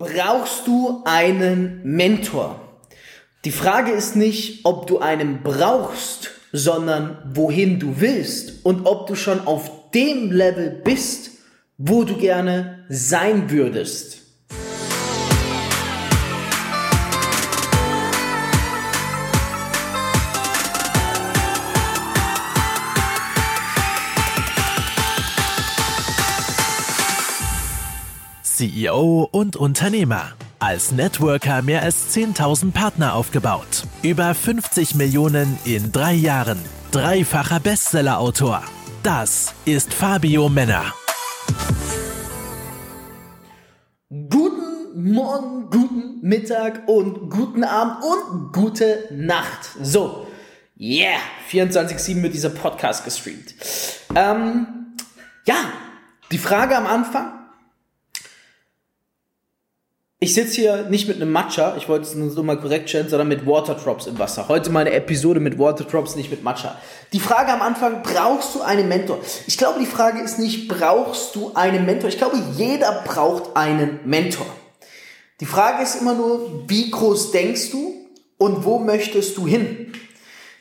Brauchst du einen Mentor? Die Frage ist nicht, ob du einen brauchst, sondern wohin du willst und ob du schon auf dem Level bist, wo du gerne sein würdest. CEO und Unternehmer. Als Networker mehr als 10.000 Partner aufgebaut. Über 50 Millionen in drei Jahren. Dreifacher Bestsellerautor. Das ist Fabio Männer. Guten Morgen, guten Mittag und guten Abend und gute Nacht. So, yeah, 24-7 wird dieser Podcast gestreamt. Ähm, ja, die Frage am Anfang, ich sitze hier nicht mit einem Matcha, ich wollte es nur so mal korrekt stellen, sondern mit Waterdrops im Wasser. Heute mal eine Episode mit Waterdrops, nicht mit Matcha. Die Frage am Anfang, brauchst du einen Mentor? Ich glaube, die Frage ist nicht, brauchst du einen Mentor? Ich glaube, jeder braucht einen Mentor. Die Frage ist immer nur, wie groß denkst du und wo möchtest du hin?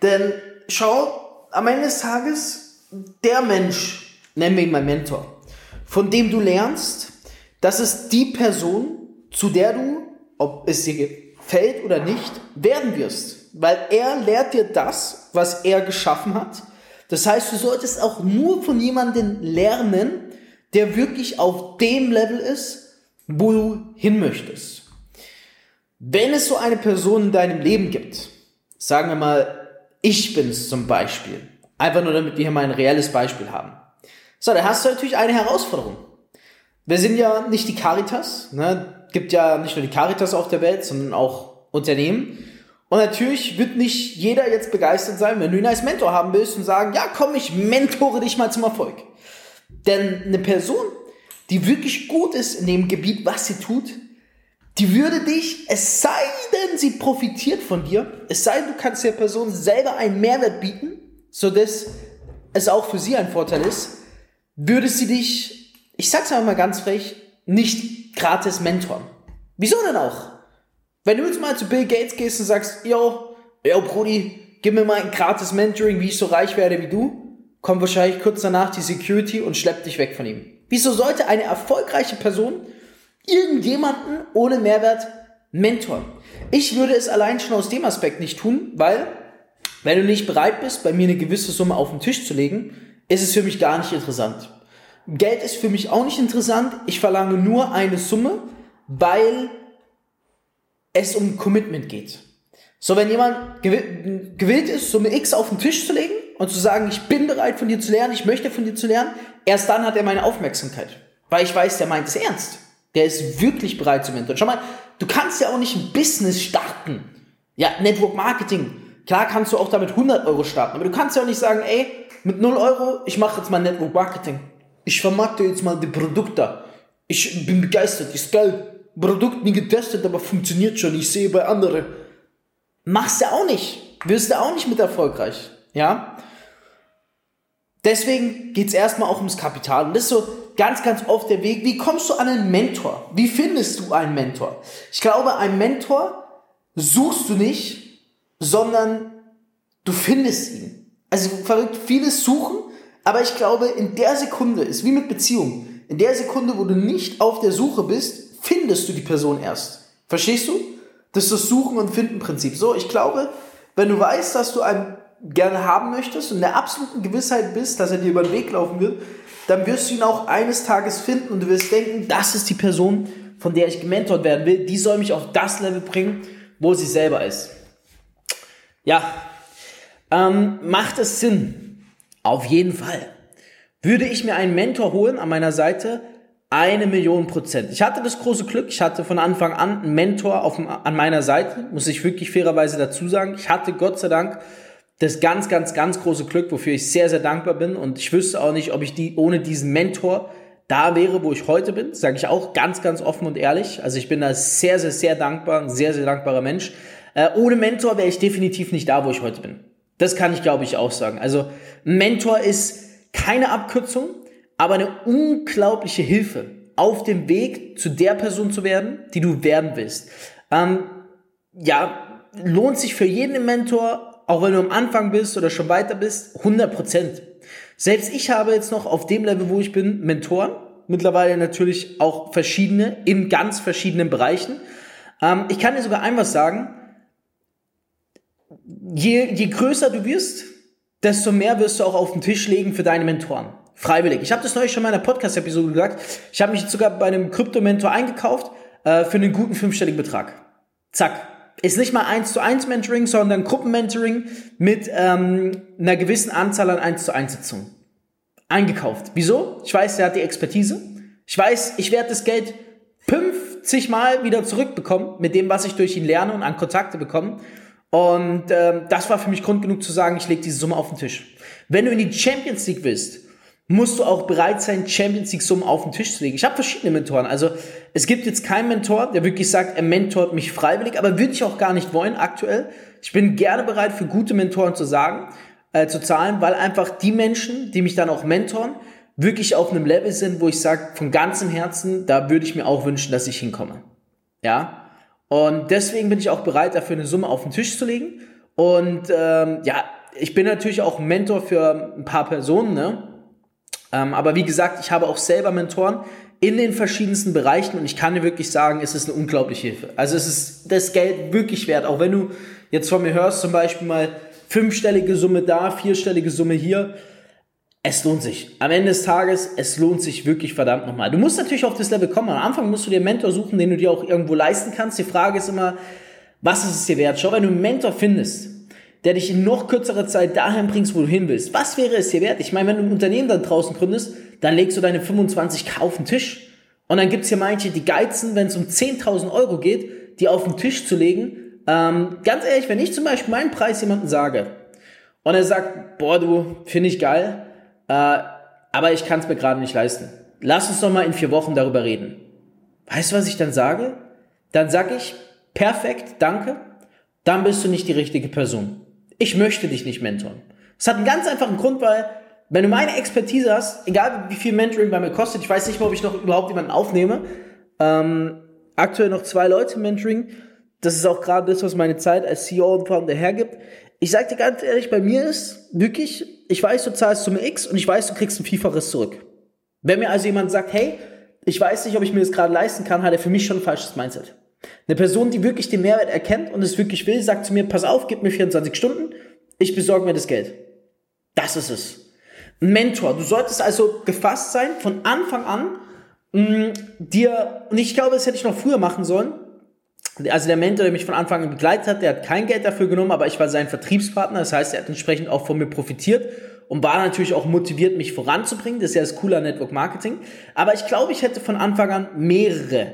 Denn schau, am Ende des Tages, der Mensch, nennen wir ihn mal Mentor, von dem du lernst, das ist die Person, zu der du, ob es dir gefällt oder nicht, werden wirst. Weil er lehrt dir das, was er geschaffen hat. Das heißt, du solltest auch nur von jemandem lernen, der wirklich auf dem Level ist, wo du hin möchtest. Wenn es so eine Person in deinem Leben gibt, sagen wir mal, ich bin es zum Beispiel, einfach nur damit wir hier mal ein reelles Beispiel haben. So, da hast du natürlich eine Herausforderung. Wir sind ja nicht die Caritas, ne? Gibt ja nicht nur die Caritas auf der Welt, sondern auch Unternehmen. Und natürlich wird nicht jeder jetzt begeistert sein, wenn du ihn als Mentor haben willst und sagen, ja komm, ich mentore dich mal zum Erfolg. Denn eine Person, die wirklich gut ist in dem Gebiet, was sie tut, die würde dich, es sei denn, sie profitiert von dir, es sei denn, du kannst der Person selber einen Mehrwert bieten, so dass es auch für sie ein Vorteil ist, würde sie dich, ich sag's einfach mal ganz frech, nicht gratis mentoren. Wieso denn auch? Wenn du jetzt mal zu Bill Gates gehst und sagst, yo, yo Brudi, gib mir mal ein gratis Mentoring, wie ich so reich werde wie du, kommt wahrscheinlich kurz danach die Security und schleppt dich weg von ihm. Wieso sollte eine erfolgreiche Person irgendjemanden ohne Mehrwert mentoren? Ich würde es allein schon aus dem Aspekt nicht tun, weil, wenn du nicht bereit bist, bei mir eine gewisse Summe auf den Tisch zu legen, ist es für mich gar nicht interessant. Geld ist für mich auch nicht interessant. Ich verlange nur eine Summe, weil es um Commitment geht. So, wenn jemand gewillt ist, Summe X auf den Tisch zu legen und zu sagen, ich bin bereit von dir zu lernen, ich möchte von dir zu lernen, erst dann hat er meine Aufmerksamkeit. Weil ich weiß, der meint es ernst. Der ist wirklich bereit zu mentoren. Schau mal, du kannst ja auch nicht ein Business starten. Ja, Network Marketing. Klar kannst du auch damit 100 Euro starten, aber du kannst ja auch nicht sagen, ey, mit 0 Euro, ich mache jetzt mal Network Marketing. Ich vermarkte jetzt mal die Produkte. Ich bin begeistert, ist geil. Produkt nie getestet, aber funktioniert schon. Ich sehe bei anderen. Machst du auch nicht. Wirst du auch nicht mit erfolgreich. Ja? Deswegen geht es erstmal auch ums Kapital. Und das ist so ganz, ganz oft der Weg. Wie kommst du an einen Mentor? Wie findest du einen Mentor? Ich glaube, einen Mentor suchst du nicht, sondern du findest ihn. Also verrückt, vieles suchen aber ich glaube, in der Sekunde ist wie mit Beziehungen. In der Sekunde, wo du nicht auf der Suche bist, findest du die Person erst. Verstehst du? Das ist das Suchen und Finden Prinzip. So, ich glaube, wenn du weißt, dass du einen gerne haben möchtest und in der absoluten Gewissheit bist, dass er dir über den Weg laufen wird, dann wirst du ihn auch eines Tages finden und du wirst denken, das ist die Person, von der ich gementort werden will. Die soll mich auf das Level bringen, wo sie selber ist. Ja, ähm, macht es Sinn, auf jeden Fall. Würde ich mir einen Mentor holen an meiner Seite, eine Million Prozent. Ich hatte das große Glück, ich hatte von Anfang an einen Mentor auf, an meiner Seite, muss ich wirklich fairerweise dazu sagen. Ich hatte Gott sei Dank das ganz, ganz, ganz große Glück, wofür ich sehr, sehr dankbar bin. Und ich wüsste auch nicht, ob ich die ohne diesen Mentor da wäre, wo ich heute bin. Sage ich auch ganz, ganz offen und ehrlich. Also ich bin da sehr, sehr, sehr dankbar, ein sehr, sehr dankbarer Mensch. Äh, ohne Mentor wäre ich definitiv nicht da, wo ich heute bin. Das kann ich, glaube ich, auch sagen. Also Mentor ist keine Abkürzung, aber eine unglaubliche Hilfe auf dem Weg zu der Person zu werden, die du werden willst. Ähm, ja, lohnt sich für jeden Mentor, auch wenn du am Anfang bist oder schon weiter bist, 100 Prozent. Selbst ich habe jetzt noch auf dem Level, wo ich bin, Mentoren. Mittlerweile natürlich auch verschiedene, in ganz verschiedenen Bereichen. Ähm, ich kann dir sogar ein was sagen. Je, je größer du wirst, desto mehr wirst du auch auf den Tisch legen für deine Mentoren. Freiwillig. Ich habe das neulich schon in meiner Podcast-Episode gesagt. Ich habe mich jetzt sogar bei einem Krypto-Mentor eingekauft äh, für einen guten fünfstelligen Betrag. Zack. Ist nicht mal eins zu eins Mentoring, sondern Gruppenmentoring mit ähm, einer gewissen Anzahl an eins zu eins Sitzungen. Eingekauft. Wieso? Ich weiß, er hat die Expertise. Ich weiß, ich werde das Geld 50 Mal wieder zurückbekommen mit dem, was ich durch ihn lerne und an Kontakte bekomme. Und ähm, das war für mich Grund genug zu sagen, ich lege diese Summe auf den Tisch. Wenn du in die Champions League willst, musst du auch bereit sein, Champions League Summen auf den Tisch zu legen. Ich habe verschiedene Mentoren. Also es gibt jetzt keinen Mentor, der wirklich sagt, er mentort mich freiwillig, aber würde ich auch gar nicht wollen aktuell. Ich bin gerne bereit, für gute Mentoren zu sagen, äh, zu zahlen, weil einfach die Menschen, die mich dann auch mentoren, wirklich auf einem Level sind, wo ich sage, von ganzem Herzen, da würde ich mir auch wünschen, dass ich hinkomme. Ja. Und deswegen bin ich auch bereit, dafür eine Summe auf den Tisch zu legen. Und ähm, ja, ich bin natürlich auch Mentor für ein paar Personen, ne? Ähm, aber wie gesagt, ich habe auch selber Mentoren in den verschiedensten Bereichen und ich kann dir wirklich sagen, es ist eine unglaubliche Hilfe. Also es ist das Geld wirklich wert, auch wenn du jetzt von mir hörst, zum Beispiel mal fünfstellige Summe da, vierstellige Summe hier. Es lohnt sich. Am Ende des Tages, es lohnt sich wirklich verdammt nochmal. Du musst natürlich auf das Level kommen. Am Anfang musst du dir einen Mentor suchen, den du dir auch irgendwo leisten kannst. Die Frage ist immer, was ist es dir wert? Schau, wenn du einen Mentor findest, der dich in noch kürzerer Zeit dahin bringst, wo du hin willst. Was wäre es dir wert? Ich meine, wenn du ein Unternehmen da draußen gründest, dann legst du deine 25k auf den Tisch. Und dann gibt's hier manche, die geizen, wenn es um 10.000 Euro geht, die auf den Tisch zu legen. Ähm, ganz ehrlich, wenn ich zum Beispiel meinen Preis jemandem sage und er sagt, boah, du, finde ich geil, äh, aber ich kann es mir gerade nicht leisten. Lass uns doch mal in vier Wochen darüber reden. Weißt du, was ich dann sage? Dann sage ich, perfekt, danke, dann bist du nicht die richtige Person ich möchte dich nicht mentoren. Das hat einen ganz einfachen Grund, weil wenn du meine Expertise hast, egal wie viel Mentoring bei mir kostet, ich weiß nicht mal, ob ich noch überhaupt jemanden aufnehme, ähm, aktuell noch zwei Leute Mentoring, das ist auch gerade das, was meine Zeit als CEO und Founder hergibt. Ich sag dir ganz ehrlich, bei mir ist wirklich, ich weiß, du zahlst Summe X und ich weiß, du kriegst ein Vielfaches zurück. Wenn mir also jemand sagt, hey, ich weiß nicht, ob ich mir das gerade leisten kann, hat er für mich schon ein falsches Mindset. Eine Person, die wirklich den Mehrwert erkennt und es wirklich will, sagt zu mir, pass auf, gib mir 24 Stunden, ich besorge mir das Geld. Das ist es. Ein Mentor. Du solltest also gefasst sein, von Anfang an, mh, mm, dir, und ich glaube, das hätte ich noch früher machen sollen. Also der Mentor, der mich von Anfang an begleitet hat, der hat kein Geld dafür genommen, aber ich war sein Vertriebspartner. Das heißt, er hat entsprechend auch von mir profitiert und war natürlich auch motiviert, mich voranzubringen. Das ist ja das coole Network Marketing. Aber ich glaube, ich hätte von Anfang an mehrere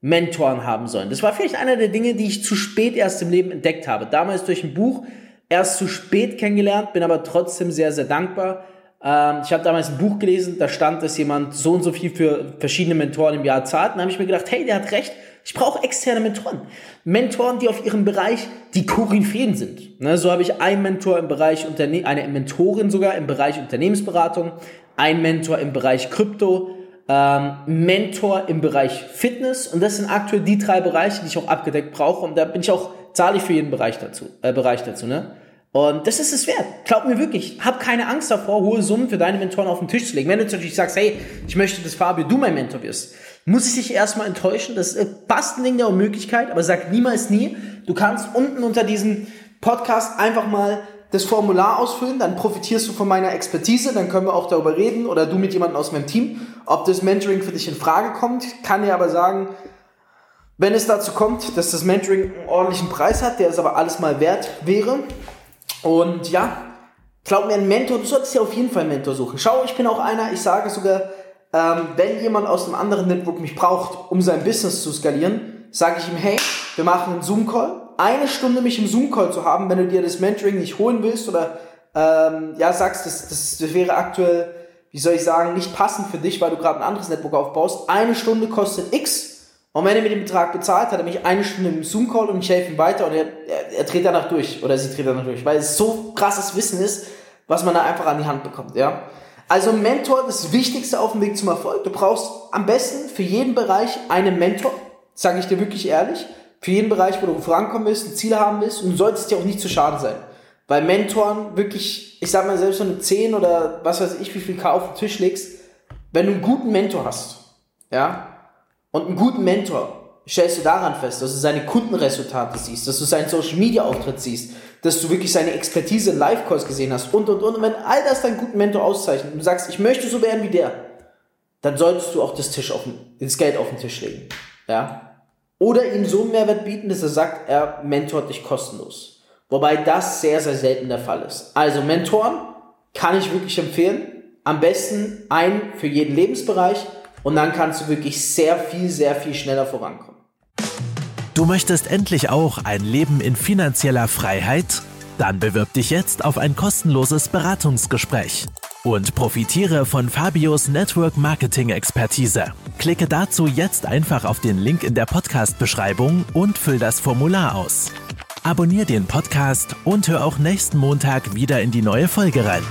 Mentoren haben sollen. Das war vielleicht einer der Dinge, die ich zu spät erst im Leben entdeckt habe. Damals durch ein Buch erst zu spät kennengelernt, bin aber trotzdem sehr, sehr dankbar. Ähm, ich habe damals ein Buch gelesen, da stand, dass jemand so und so viel für verschiedene Mentoren im Jahr zahlt. Und da habe ich mir gedacht, hey, der hat recht. Ich brauche externe Mentoren. Mentoren, die auf ihrem Bereich die Koryphäen sind. Ne, so habe ich einen Mentor im Bereich Unterne eine Mentorin sogar im Bereich Unternehmensberatung, einen Mentor im Bereich Krypto, ähm, Mentor im Bereich Fitness und das sind aktuell die drei Bereiche, die ich auch abgedeckt brauche und da bin ich auch, zahle ich für jeden Bereich dazu, äh, Bereich dazu, ne? Und das ist es wert. Glaub mir wirklich, hab keine Angst davor, hohe Summen für deine Mentoren auf den Tisch zu legen. Wenn du natürlich sagst, hey, ich möchte, dass Fabio du mein Mentor wirst, muss ich dich erstmal enttäuschen. Das ist fast ein Ding der Unmöglichkeit, aber sag niemals nie. Du kannst unten unter diesem Podcast einfach mal das Formular ausfüllen, dann profitierst du von meiner Expertise, dann können wir auch darüber reden oder du mit jemandem aus meinem Team, ob das Mentoring für dich in Frage kommt. Kann dir aber sagen, wenn es dazu kommt, dass das Mentoring einen ordentlichen Preis hat, der es aber alles mal wert wäre. Und ja, glaub mir, ein Mentor, du solltest ja auf jeden Fall einen Mentor suchen. Schau, ich bin auch einer, ich sage sogar, ähm, wenn jemand aus einem anderen Network mich braucht, um sein Business zu skalieren, sage ich ihm, hey, wir machen einen Zoom-Call, eine Stunde mich im Zoom-Call zu haben, wenn du dir das Mentoring nicht holen willst oder ähm, ja sagst, das, das, das wäre aktuell, wie soll ich sagen, nicht passend für dich, weil du gerade ein anderes Network aufbaust. Eine Stunde kostet X. Und wenn er mir den Betrag bezahlt, hat er mich eine Stunde im Zoom-Call und ich helfe ihm weiter und er, er, er dreht danach durch oder sie dreht danach durch, weil es so krasses Wissen ist, was man da einfach an die Hand bekommt, ja. Also Mentor, das Wichtigste auf dem Weg zum Erfolg. Du brauchst am besten für jeden Bereich einen Mentor, sage ich dir wirklich ehrlich. Für jeden Bereich, wo du vorankommen willst, ein Ziel haben willst und du solltest dir auch nicht zu schade sein. Weil Mentoren wirklich, ich sag mal, selbst wenn du 10 oder was weiß ich, wie viel K auf den Tisch legst, wenn du einen guten Mentor hast, ja, und einen guten Mentor, stellst du daran fest, dass du seine Kundenresultate siehst, dass du seinen Social Media Auftritt siehst, dass du wirklich seine Expertise in Live-Calls gesehen hast und und und. Und wenn all das deinen guten Mentor auszeichnet und du sagst, ich möchte so werden wie der, dann solltest du auch das, Tisch auf den, das Geld auf den Tisch legen. Ja? Oder ihm so einen Mehrwert bieten, dass er sagt, er mentort dich kostenlos. Wobei das sehr, sehr selten der Fall ist. Also Mentoren kann ich wirklich empfehlen. Am besten ein für jeden Lebensbereich und dann kannst du wirklich sehr viel, sehr viel schneller vorankommen. Du möchtest endlich auch ein Leben in finanzieller Freiheit? Dann bewirb dich jetzt auf ein kostenloses Beratungsgespräch und profitiere von Fabios Network Marketing Expertise. Klicke dazu jetzt einfach auf den Link in der Podcast-Beschreibung und füll das Formular aus. Abonnier den Podcast und hör auch nächsten Montag wieder in die neue Folge rein.